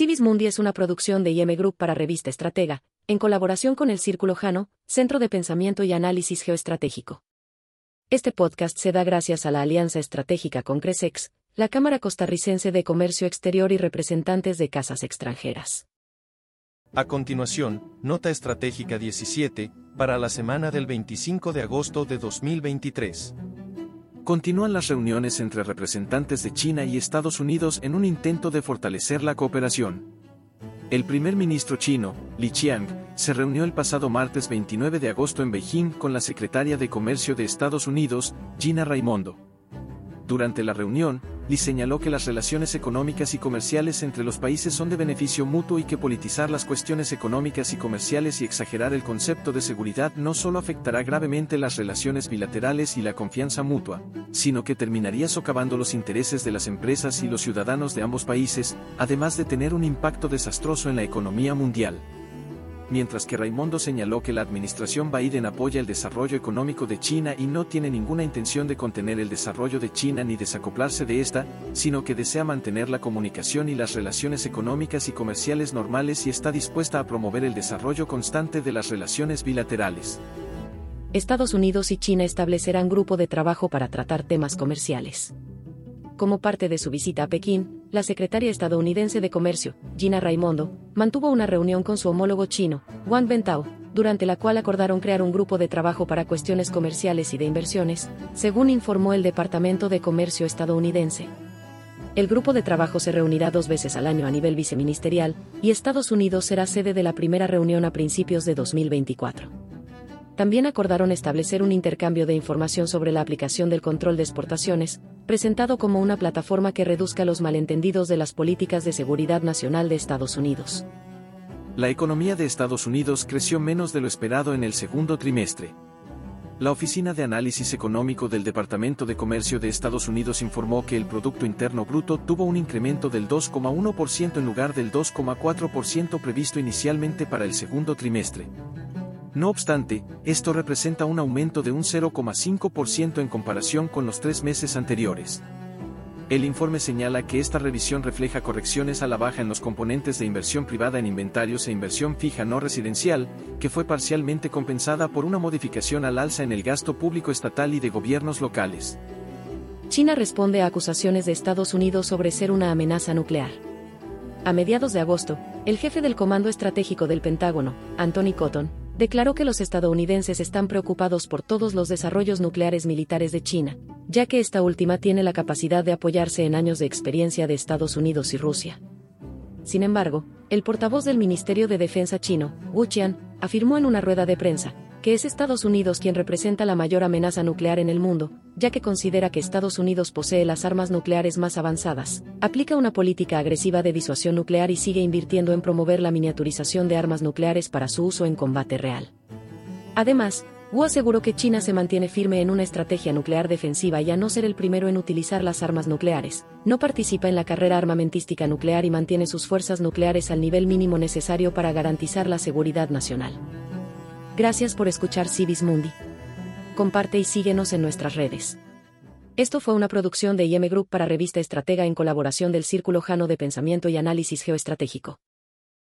Civis Mundi es una producción de IM Group para Revista Estratega, en colaboración con el Círculo Jano, Centro de Pensamiento y Análisis Geoestratégico. Este podcast se da gracias a la alianza estratégica con Cresex, la Cámara Costarricense de Comercio Exterior y representantes de casas extranjeras. A continuación, Nota Estratégica 17, para la semana del 25 de agosto de 2023. Continúan las reuniones entre representantes de China y Estados Unidos en un intento de fortalecer la cooperación. El primer ministro chino, Li Qiang, se reunió el pasado martes 29 de agosto en Beijing con la secretaria de Comercio de Estados Unidos, Gina Raimondo. Durante la reunión, Li señaló que las relaciones económicas y comerciales entre los países son de beneficio mutuo y que politizar las cuestiones económicas y comerciales y exagerar el concepto de seguridad no solo afectará gravemente las relaciones bilaterales y la confianza mutua, sino que terminaría socavando los intereses de las empresas y los ciudadanos de ambos países, además de tener un impacto desastroso en la economía mundial mientras que Raimondo señaló que la administración Biden apoya el desarrollo económico de China y no tiene ninguna intención de contener el desarrollo de China ni desacoplarse de esta, sino que desea mantener la comunicación y las relaciones económicas y comerciales normales y está dispuesta a promover el desarrollo constante de las relaciones bilaterales. Estados Unidos y China establecerán grupo de trabajo para tratar temas comerciales. Como parte de su visita a Pekín, la secretaria estadounidense de Comercio, Gina Raimondo, mantuvo una reunión con su homólogo chino, Wang Bentao, durante la cual acordaron crear un grupo de trabajo para cuestiones comerciales y de inversiones, según informó el Departamento de Comercio estadounidense. El grupo de trabajo se reunirá dos veces al año a nivel viceministerial, y Estados Unidos será sede de la primera reunión a principios de 2024. También acordaron establecer un intercambio de información sobre la aplicación del control de exportaciones, presentado como una plataforma que reduzca los malentendidos de las políticas de seguridad nacional de Estados Unidos. La economía de Estados Unidos creció menos de lo esperado en el segundo trimestre. La Oficina de Análisis Económico del Departamento de Comercio de Estados Unidos informó que el Producto Interno Bruto tuvo un incremento del 2,1% en lugar del 2,4% previsto inicialmente para el segundo trimestre. No obstante, esto representa un aumento de un 0,5% en comparación con los tres meses anteriores. El informe señala que esta revisión refleja correcciones a la baja en los componentes de inversión privada en inventarios e inversión fija no residencial, que fue parcialmente compensada por una modificación al alza en el gasto público estatal y de gobiernos locales. China responde a acusaciones de Estados Unidos sobre ser una amenaza nuclear. A mediados de agosto, el jefe del Comando Estratégico del Pentágono, Anthony Cotton, declaró que los estadounidenses están preocupados por todos los desarrollos nucleares militares de China, ya que esta última tiene la capacidad de apoyarse en años de experiencia de Estados Unidos y Rusia. Sin embargo, el portavoz del Ministerio de Defensa chino, Wu Qian, afirmó en una rueda de prensa, que es Estados Unidos quien representa la mayor amenaza nuclear en el mundo, ya que considera que Estados Unidos posee las armas nucleares más avanzadas, aplica una política agresiva de disuasión nuclear y sigue invirtiendo en promover la miniaturización de armas nucleares para su uso en combate real. Además, Wu aseguró que China se mantiene firme en una estrategia nuclear defensiva y a no ser el primero en utilizar las armas nucleares, no participa en la carrera armamentística nuclear y mantiene sus fuerzas nucleares al nivel mínimo necesario para garantizar la seguridad nacional. Gracias por escuchar Civis Mundi. Comparte y síguenos en nuestras redes. Esto fue una producción de IM Group para Revista Estratega en colaboración del Círculo Jano de Pensamiento y Análisis Geoestratégico.